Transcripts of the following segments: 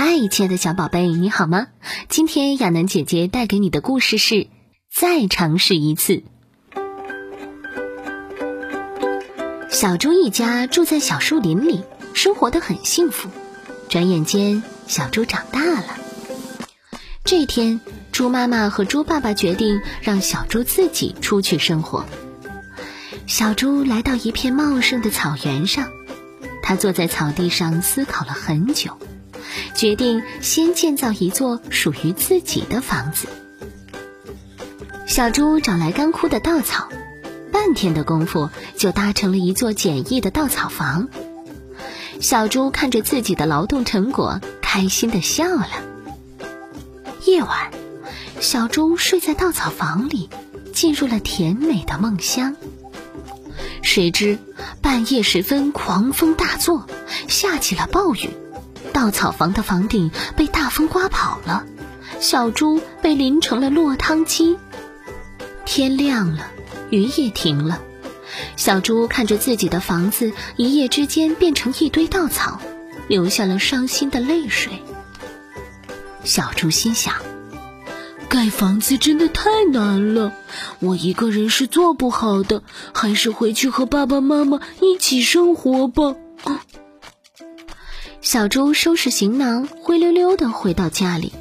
嗨，亲爱的小宝贝，你好吗？今天亚楠姐姐带给你的故事是：再尝试一次。小猪一家住在小树林里，生活的很幸福。转眼间，小猪长大了。这天，猪妈妈和猪爸爸决定让小猪自己出去生活。小猪来到一片茂盛的草原上，它坐在草地上思考了很久。决定先建造一座属于自己的房子。小猪找来干枯的稻草，半天的功夫就搭成了一座简易的稻草房。小猪看着自己的劳动成果，开心的笑了。夜晚，小猪睡在稻草房里，进入了甜美的梦乡。谁知半夜时分，狂风大作，下起了暴雨。稻草房的房顶被大风刮跑了，小猪被淋成了落汤鸡。天亮了，雨也停了，小猪看着自己的房子一夜之间变成一堆稻草，流下了伤心的泪水。小猪心想：盖房子真的太难了，我一个人是做不好的，还是回去和爸爸妈妈一起生活吧。小猪收拾行囊，灰溜溜的回到家里，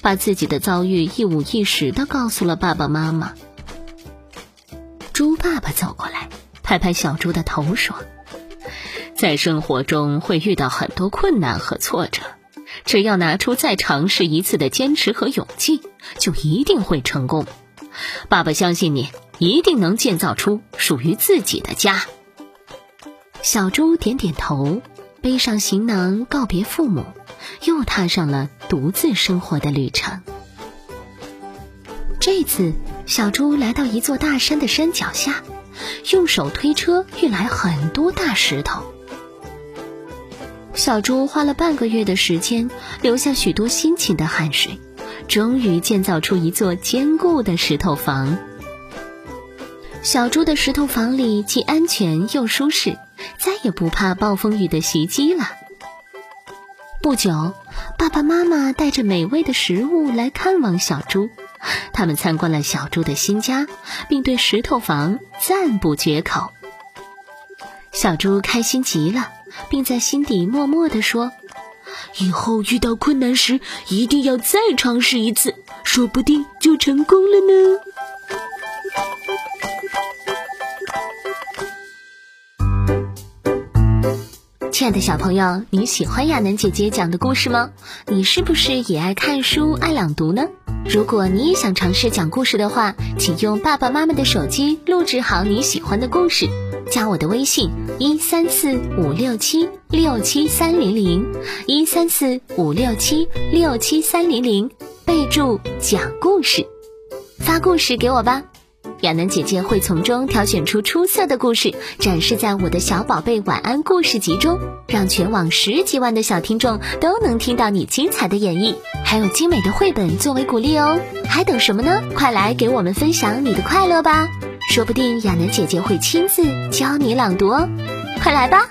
把自己的遭遇一五一十的告诉了爸爸妈妈。猪爸爸走过来，拍拍小猪的头说：“在生活中会遇到很多困难和挫折，只要拿出再尝试一次的坚持和勇气，就一定会成功。爸爸相信你，一定能建造出属于自己的家。”小猪点点头。背上行囊，告别父母，又踏上了独自生活的旅程。这次，小猪来到一座大山的山脚下，用手推车运来很多大石头。小猪花了半个月的时间，流下许多辛勤的汗水，终于建造出一座坚固的石头房。小猪的石头房里既安全又舒适。再也不怕暴风雨的袭击了。不久，爸爸妈妈带着美味的食物来看望小猪，他们参观了小猪的新家，并对石头房赞不绝口。小猪开心极了，并在心底默默地说：“以后遇到困难时，一定要再尝试一次，说不定就成功了呢。”亲爱的小朋友，你喜欢亚楠姐姐讲的故事吗？你是不是也爱看书、爱朗读呢？如果你也想尝试讲故事的话，请用爸爸妈妈的手机录制好你喜欢的故事，加我的微信一三四五六七六七三零零一三四五六七六七三零零，备注讲故事，发故事给我吧。亚楠姐姐会从中挑选出出色的故事，展示在我的小宝贝晚安故事集中，让全网十几万的小听众都能听到你精彩的演绎，还有精美的绘本作为鼓励哦！还等什么呢？快来给我们分享你的快乐吧！说不定亚楠姐姐会亲自教你朗读哦！快来吧！